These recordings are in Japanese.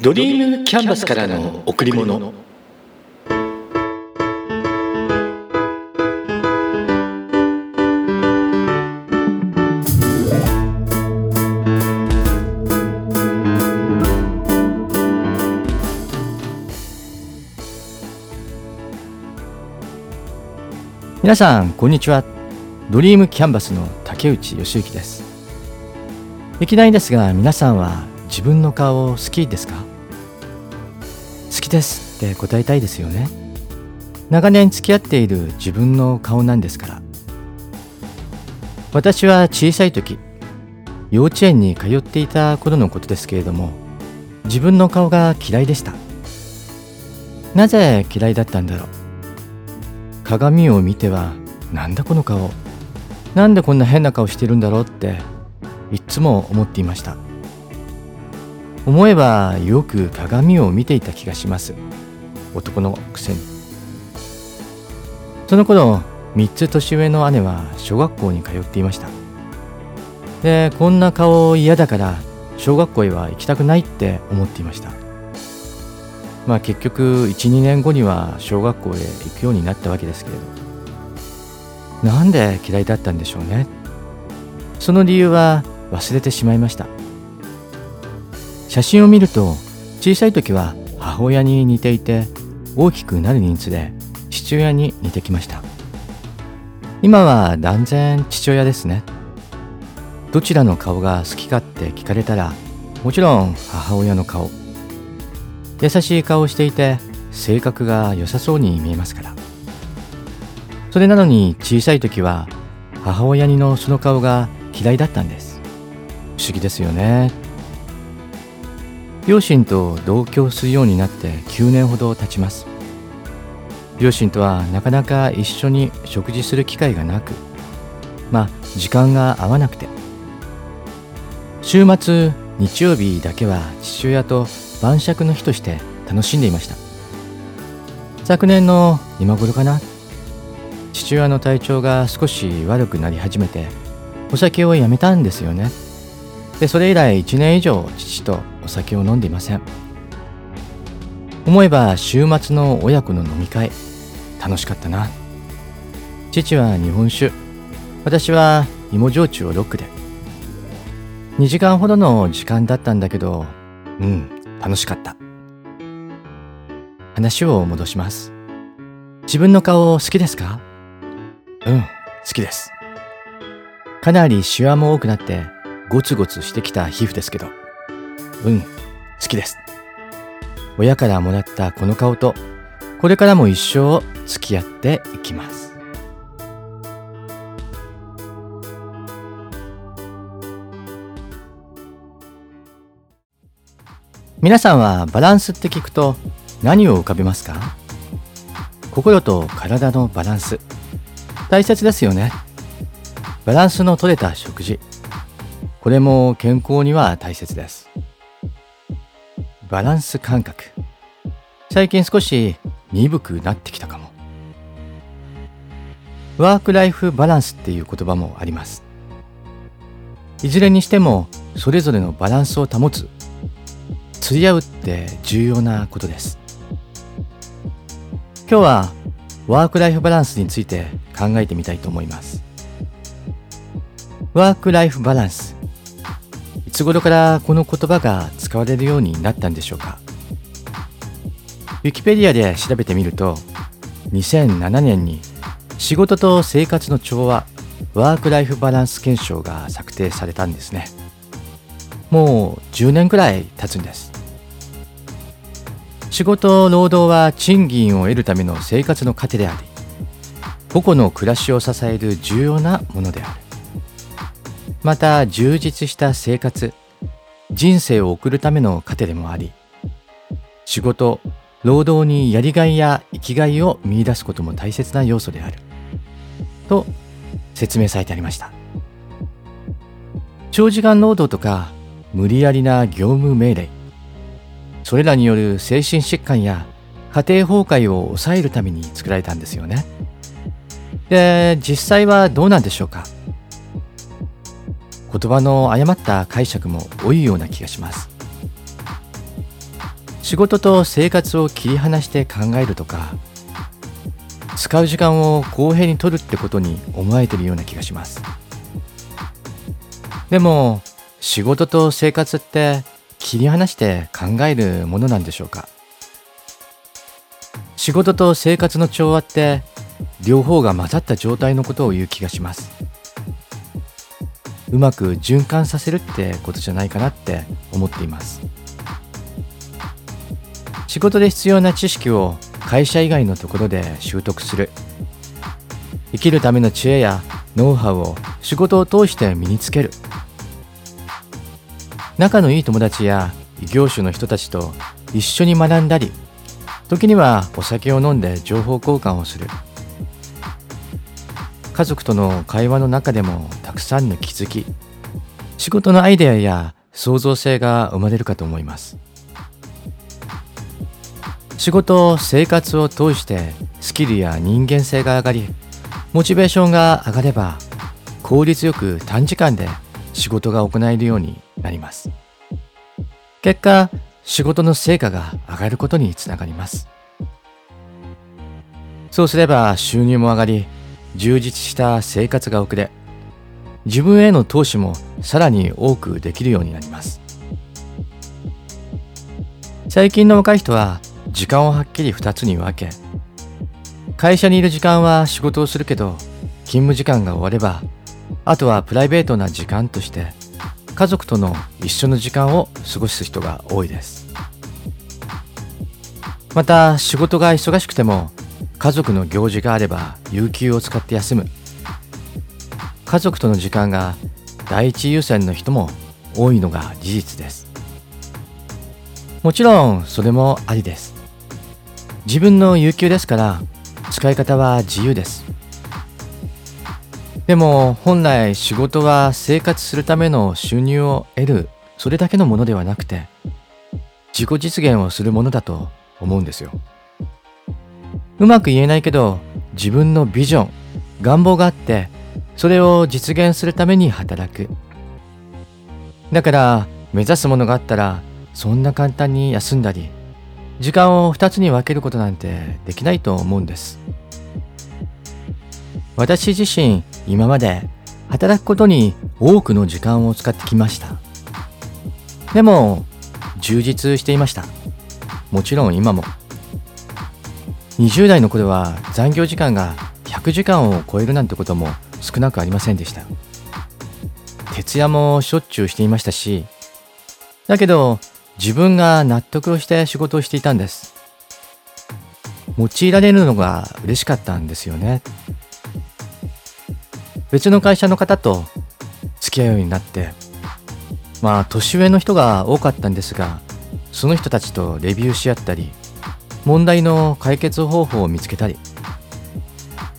ドリームキャンバスからの贈り物。皆さんこんにちは。ドリームキャンバスの竹内義之です。いきなりですが皆さんは自分の顔好きですか？きですって答えたいですよね。長年付き合っている自分の顔なんですから。私は小さい時幼稚園に通っていた頃のことですけれども自分の顔が嫌いでした。なぜ嫌いだったんだろう。鏡を見てはなんだこの顔。なんでこんな変な顔してるんだろうっていつも思っていました。思えばよく鏡を見ていた気がします。男のくせに。その頃3つ年上の姉は小学校に通っていました。でこんな顔嫌だから小学校へは行きたくないって思っていました。まあ結局12年後には小学校へ行くようになったわけですけれど。なんで嫌いだったんでしょうね。その理由は忘れてしまいました。写真を見ると小さい時は母親に似ていて大きくなるにつれ父親に似てきました。今は断然父親ですね。どちらの顔が好きかって聞かれたらもちろん母親の顔。優しい顔をしていて性格が良さそうに見えますから。それなのに小さい時は母親にのその顔が嫌いだったんです。不思議ですよね。両親と同居するようになって9年ほど経ちます。両親とはなかなか一緒に食事する機会がなくまあ時間が合わなくて。週末日曜日だけは父親と晩酌の日として楽しんでいました。昨年の今頃かな。父親の体調が少し悪くなり始めてお酒をやめたんですよね。でそれ以来1年以上父とお酒を飲んでいません。思えば週末の親子の飲み会楽しかったな。父は日本酒私は芋焼酎をロックで。2時間ほどの時間だったんだけどうん楽しかった。話を戻します。自分の顔好きですか？うん好きです。かなりシワも多くなってゴツゴツしてきた皮膚ですけど。うん。好きです。親からもらったこの顔とこれからも一生付き合っていきます。皆さんはバランスって聞くと何を浮かべますか？心と体のバランス。大切ですよね。バランスの取れた食事。これも健康には大切です。バランス感覚。最近少し鈍くなってきたかも。ワークライフバランスっていう言葉もあります。いずれにしてもそれぞれのバランスを保つ釣り合うって重要なことです。今日はワークライフバランスについて考えてみたいと思います。ワークライフバランス。つ頃からこの言葉が使われるようになったんでしょうか？ウィキペディアで調べてみると2007年に仕事と生活の調和ワークライフバランス検証が策定されたんですね。もう10年くらい経つんです。仕事労働は賃金を得るための生活の糧であり個々の暮らしを支える重要なものである。また充実した生活人生を送るための糧でもあり仕事労働にやりがいや生きがいを見出すことも大切な要素であると説明されてありました。長時間労働とか無理やりな業務命令それらによる精神疾患や家庭崩壊を抑えるために作られたんですよね。で実際はどうなんでしょうか。言葉の誤った解釈も多いような気がします。仕事と生活を切り離して考えるとか使う時間を公平に取るってことに思われてるような気がします。でも仕事と生活って切り離して考えるものなんでしょうか？仕事と生活の調和って両方が混ざった状態のことを言う気がします。うまく循環させるってことじゃないかなって思っています。仕事で必要な知識を会社以外のところで習得する。生きるための知恵やノウハウを仕事を通して身につける。仲のいい友達や異業種の人たちと一緒に学んだり時にはお酒を飲んで情報交換をする。家族との会話の中でもたくさんの気づき仕事のアイデアや創造性が生まれるかと思います。仕事生活を通してスキルや人間性が上がりモチベーションが上がれば効率よく短時間で仕事が行えるようになります。結果仕事の成果が上がることにつながります。そうすれば収入も上がり充実した生活が送れ。自分への投資もさらに多くできるようになります。最近の若い人は時間をはっきり2つに分け会社にいる時間は仕事をするけど勤務時間が終わればあとはプライベートな時間として家族との一緒の時間を過ごす人が多いです。また仕事が忙しくても家族の行事があれば有給を使って休む。家族との時間が第一優先の人も多いのが事実です。もちろんそれもありです。自分の有給ですから使い方は自由です。でも本来仕事は生活するための収入を得るそれだけのものではなくて自己実現をするものだと思うんですよ。うまく言えないけど自分のビジョン願望があってそれを実現するために働く。だから目指すものがあったらそんな簡単に休んだり時間を2つに分けることなんてできないと思うんです。私自身今まで働くことに多くの時間を使ってきました。でも充実していました。もちろん今も。20代の頃は残業時間が100時間を超えるなんてことも少なくありませんでした。徹夜もしょっちゅうしていましたしだけど自分が納得をして仕事をしていたんです。用いられるのが嬉しかったんですよね。別の会社の方と付き合うようになってまあ年上の人が多かったんですがその人たちとレビューし合ったり問題の解決方法を見つけたり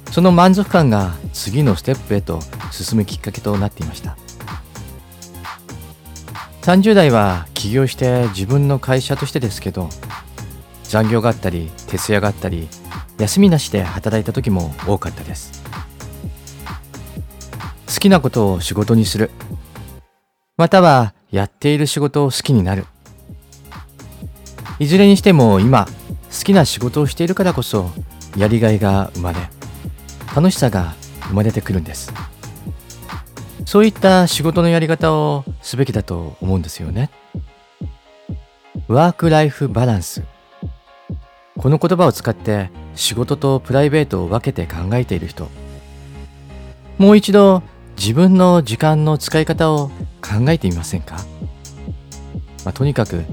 その満足感が次のステップへと進むきっかけとなっていました。30代は起業して自分の会社としてですけど残業があったり徹夜があったり休みなしで働いた時も多かったです。好きなことを仕事にする。またはやっている仕事を好きになる。いずれにしても今好きな仕事をしているからこそやりがいが生まれ楽しさが生まれてくるんです。そういった仕事のやり方をすべきだと思うんですよね。ワークライフバランス。この言葉を使って仕事とプライベートを分けて考えている人。もう一度自分の時間の使い方を考えてみませんか、まあ、とにかく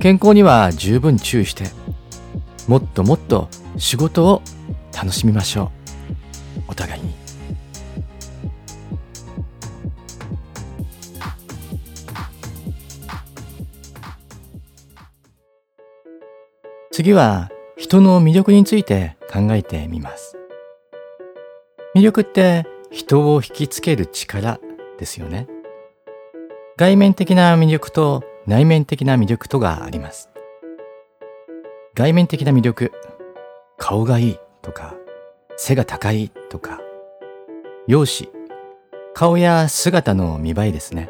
健康には十分注意してもっともっと仕事を楽しみましょう。お互いに。次は人の魅力について考えてみます。魅力って人を引きつける力ですよね。外面的な魅力と内面的な魅力とがあります。外面的な魅力。顔がいいとか背が高いとか。容姿。顔や姿の見栄えですね。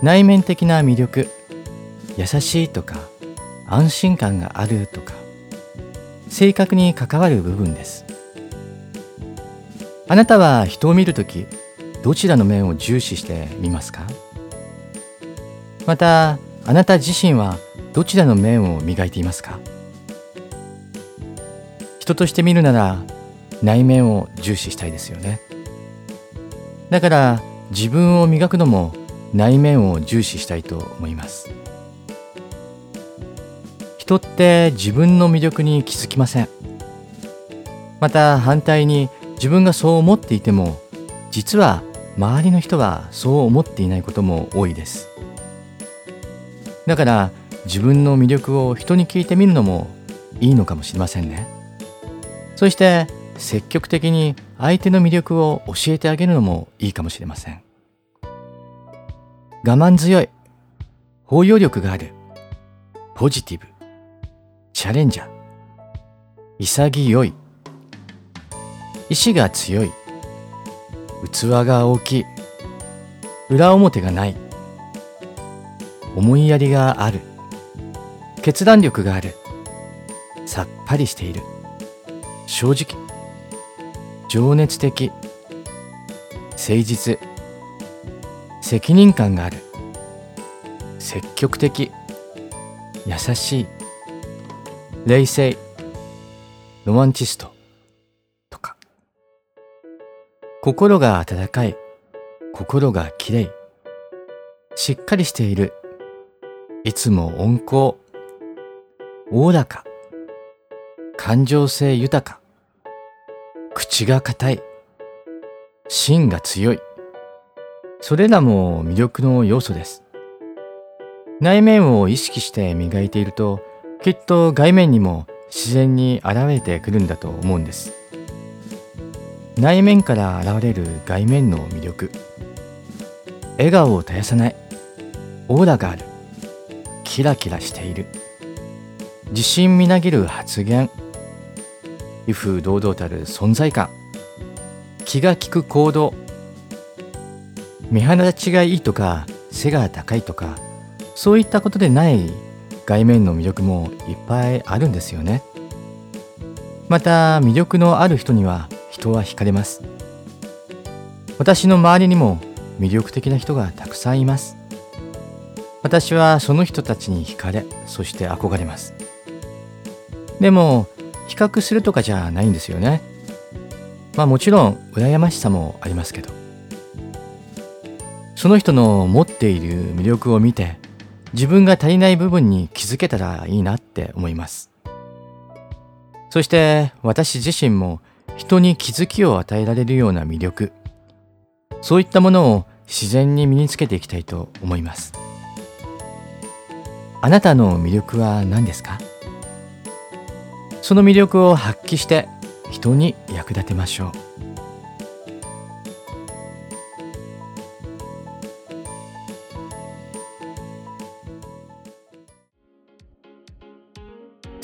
内面的な魅力。優しいとか安心感があるとか。性格に関わる部分です。あなたは人を見るときどちらの面を重視してみますか？またあなた自身はどちらの面を磨いていますか？人として見るなら内面を重視したいですよね。だから自分を磨くのも内面を重視したいと思います。人って自分の魅力に気づきません。また反対に自分がそう思っていても実は周りの人はそう思っていないことも多いです。だから自分の魅力を人に聞いてみるのもいいのかもしれませんね。そして積極的に相手の魅力を教えてあげるのもいいかもしれません。我慢強い包容力があるポジティブチャレンジャー潔い意志が強い器が大きい裏表がない思いやりがある決断力がある。さっぱりしている。正直。情熱的。誠実。責任感がある。積極的。優しい。冷静。ロマンチスト。とか。心が温かい。心がきれいしっかりしている。いつも温厚。おおらか感情性豊か口が硬い。芯が強い。それらも魅力の要素です。内面を意識して磨いていると、きっと外面にも自然に現れてくるんだと思うんです。内面から現れる外面の魅力。笑顔を絶やさない。オーラがある。キラキラしている。自信みなぎる発言。威風堂々たる存在感。気が利く行動。見放しがいいとか背が高いとかそういったことでない外面の魅力もいっぱいあるんですよね。また魅力のある人には人は惹かれます。私の周りにも魅力的な人がたくさんいます。私はその人たちに惹かれそして憧れます。でも比較するとかじゃないんですよね。まあもちろん羨ましさもありますけど。その人の持っている魅力を見て自分が足りない部分に気づけたらいいなって思います。そして私自身も人に気づきを与えられるような魅力、そういったものを自然に身につけていきたいと思います。あなたの魅力は何ですか？その魅力を発揮して人に役立てましょう。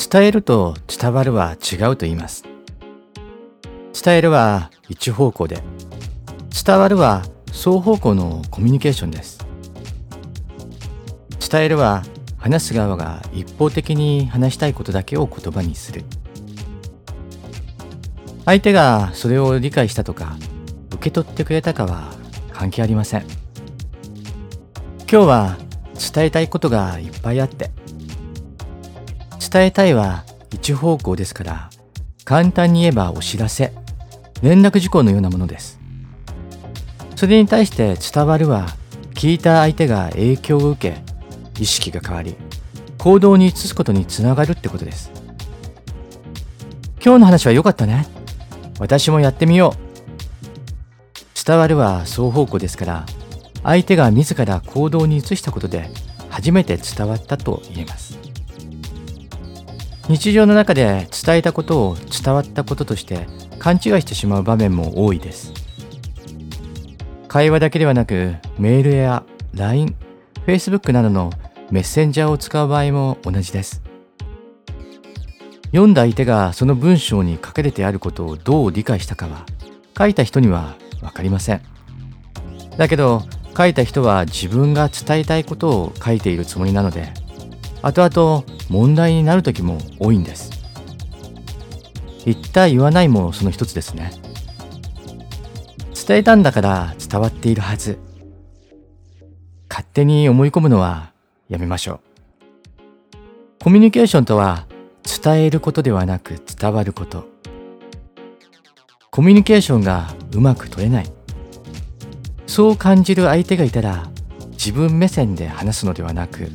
伝えると伝わるは違うと言います。伝えるは一方向で伝わるは双方向のコミュニケーションです。伝えるは話す側が一方的に話したいことだけを言葉にする。相手がそれを理解したとか受け取ってくれたかは関係ありません。今日は伝えたいことがいっぱいあって伝えたいは一方向ですから簡単に言えばお知らせ連絡事項のようなものです。それに対して伝わるは聞いた相手が影響を受け意識が変わり行動に移すことにつながるってことです。今日の話は良かったね。私もやってみよう。伝わるは双方向ですから相手が自ら行動に移したことで初めて伝わったと言えます。日常の中で伝えたことを伝わったこととして勘違いしてしまう場面も多いです。会話だけではなくメールや LINE、Facebook などのメッセンジャーを使う場合も同じです。読んだ相手がその文章に書かれてあることをどう理解したかは書いた人には分かりません。だけど書いた人は自分が伝えたいことを書いているつもりなので後々問題になる時も多いんです言った言わないもその一つですね伝えたんだから伝わっているはず勝手に思い込むのはやめましょう。コミュニケーションとは伝えることではなく伝わること。コミュニケーションがうまく取れない。そう感じる相手がいたら自分目線で話すのではなく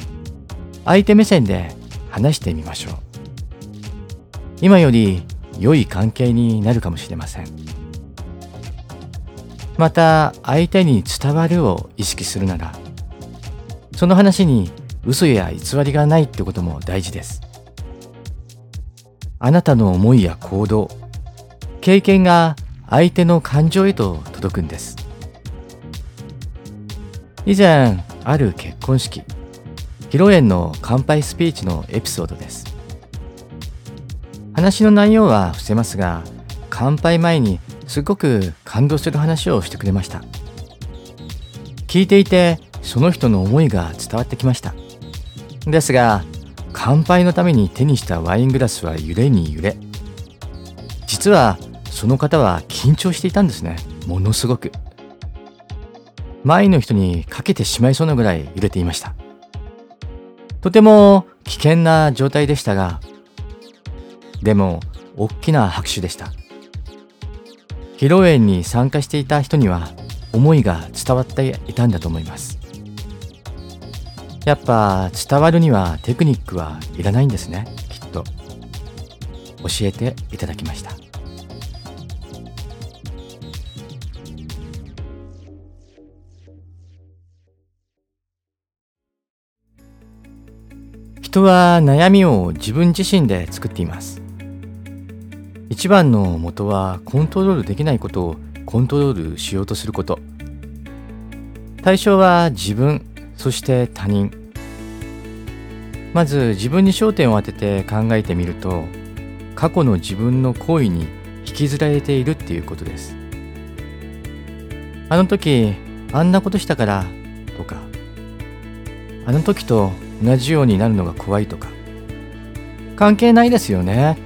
相手目線で話してみましょう。今より良い関係になるかもしれません。また相手に伝わるを意識するならその話に嘘や偽りがないってことも大事です。あなたの思いや行動経験が相手の感情へと届くんです。以前ある結婚式披露宴の乾杯スピーチのエピソードです。話の内容は伏せますが乾杯前にすごく感動する話をしてくれました。聞いていてその人の思いが伝わってきました。ですが乾杯のために手にしたワイングラスは揺れに揺れ実はその方は緊張していたんですね。ものすごく。前の人にかけてしまいそうなぐらい揺れていました。とても危険な状態でしたがでも大きな拍手でした。披露宴に参加していた人には思いが伝わっていたんだと思います。やっぱ伝わるにはテクニックはいらないんですね。きっと。教えていただきました。人は悩みを自分自身で作っています。一番の元はコントロールできないことをコントロールしようとすること。対象は自分そして他人。まず自分に焦点を当てて考えてみると過去の自分の行為に引きずられているっていうことです。あの時あんなことしたからとかあの時と同じようになるのが怖いとか関係ないですよね。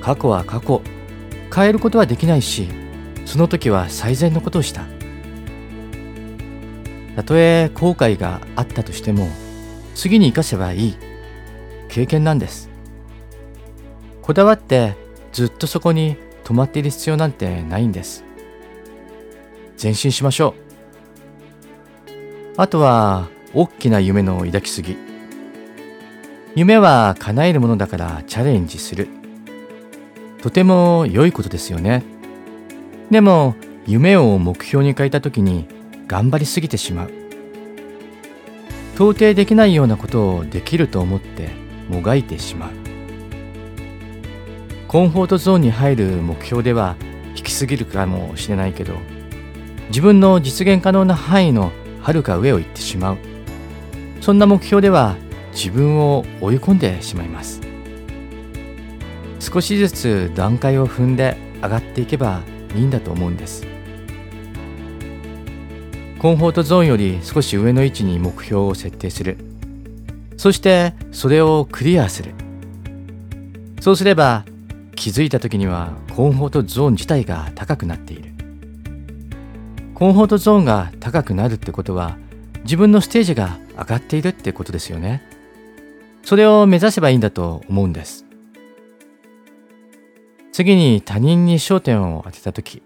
過去は過去変えることはできないしその時は最善のことをした。たとえ後悔があったとしても次に生かせばいい。経験なんです。こだわってずっとそこに止まっている必要なんてないんです。前進しましょう。あとは大きな夢の抱きすぎ。夢は叶えるものだからチャレンジする。とても良いことですよね。でも夢を目標に変えた時に頑張りすぎてしまう。到底できないようなことをできると思ってもがいてしまう。コンフォートゾーンに入る目標では引きすぎるかもしれないけど自分の実現可能な範囲のはるか上を行ってしまう。そんな目標では自分を追い込んでしまいます。少しずつ段階を踏んで上がっていけばいいんだと思うんです。コンフォートゾーンより少し上の位置に目標を設定する。そしてそれをクリアする。そうすれば気づいた時にはコンフォートゾーン自体が高くなっている。コンフォートゾーンが高くなるってことは自分のステージが上がっているってことですよね。それを目指せばいいんだと思うんです。次に他人に焦点を当てた時。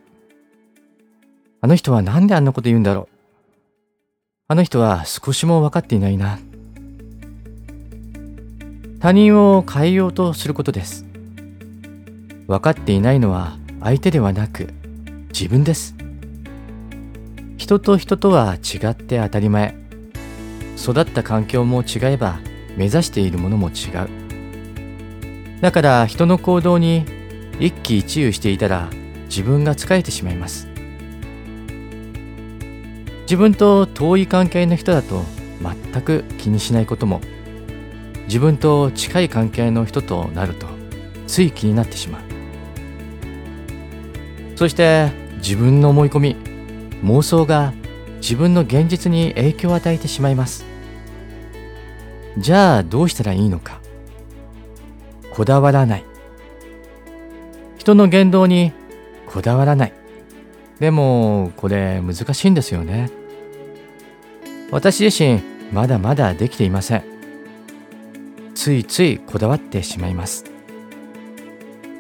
あの人は何であんなこと言うんだろう。あの人は少しも分かっていないな。他人を変えようとすることです。分かっていないのは相手ではなく自分です。人と人とは違って当たり前。育った環境も違えば目指しているものも違う。だから人の行動に一喜一憂していたら自分が疲れてしまいます。自分と遠い関係の人だと全く気にしないことも。自分と近い関係の人となるとつい気になってしまう。そして自分の思い込み妄想が自分の現実に影響を与えてしまいます。じゃあどうしたらいいのか。こだわらない。人の言動にこだわらない。でもこれ難しいんですよね。私自身まだまだできていません。ついついこだわってしまいます。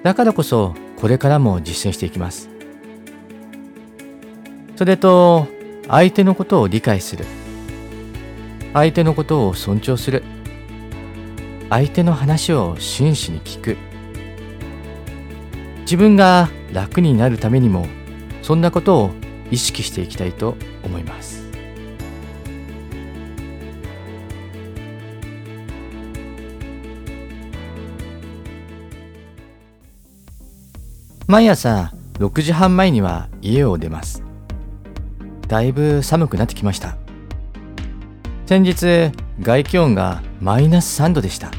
だからこそこれからも実践していきます。それと相手のことを理解する。相手のことを尊重する。相手の話を真摯に聞く。自分が楽になるためにもそんなことを意識していきたいと思います。毎朝6時半前には家を出ます。だいぶ寒くなってきました。先日外気温がマイナス3度でした。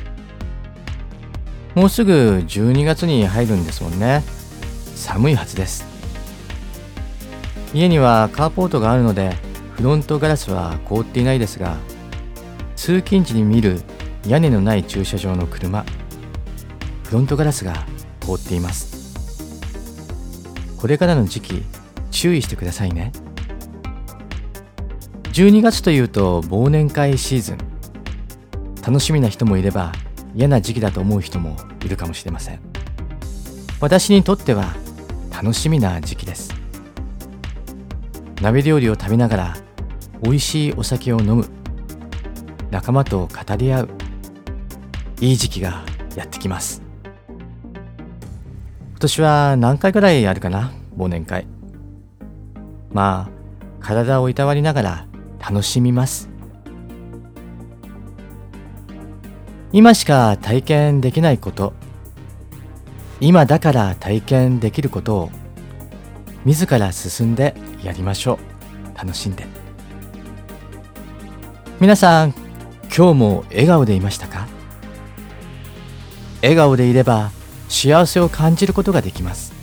もうすぐ12月に入るんですもんね。寒いはずです。家にはカーポートがあるのでフロントガラスは凍っていないですが通勤時に見る屋根のない駐車場の車フロントガラスが凍っています。これからの時期注意してくださいね。12月というと忘年会シーズン。楽しみな人もいれば嫌な時期だと思う人もいるかもしれません。私にとっては楽しみな時期です。鍋料理を食べながら美味しいお酒を飲む。仲間と語り合う。いい時期がやってきます。年は何回くらいあるかな？忘年会。まあ体をいたわりながら楽しみます。今しか体験できないこと。今だから体験できることを自ら進んでやりましょう。楽しんで。皆さん今日も笑顔でいましたか？笑顔でいれば幸せを感じることができます。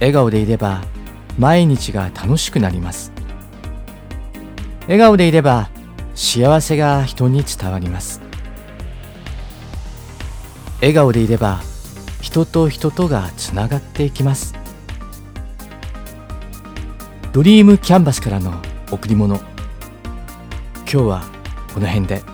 笑顔でいれば毎日が楽しくなります。笑顔でいれば幸せが人に伝わります。笑顔でいれば人と人とがつながっていきます。ドリームキャンバスからの贈り物。今日はこの辺で。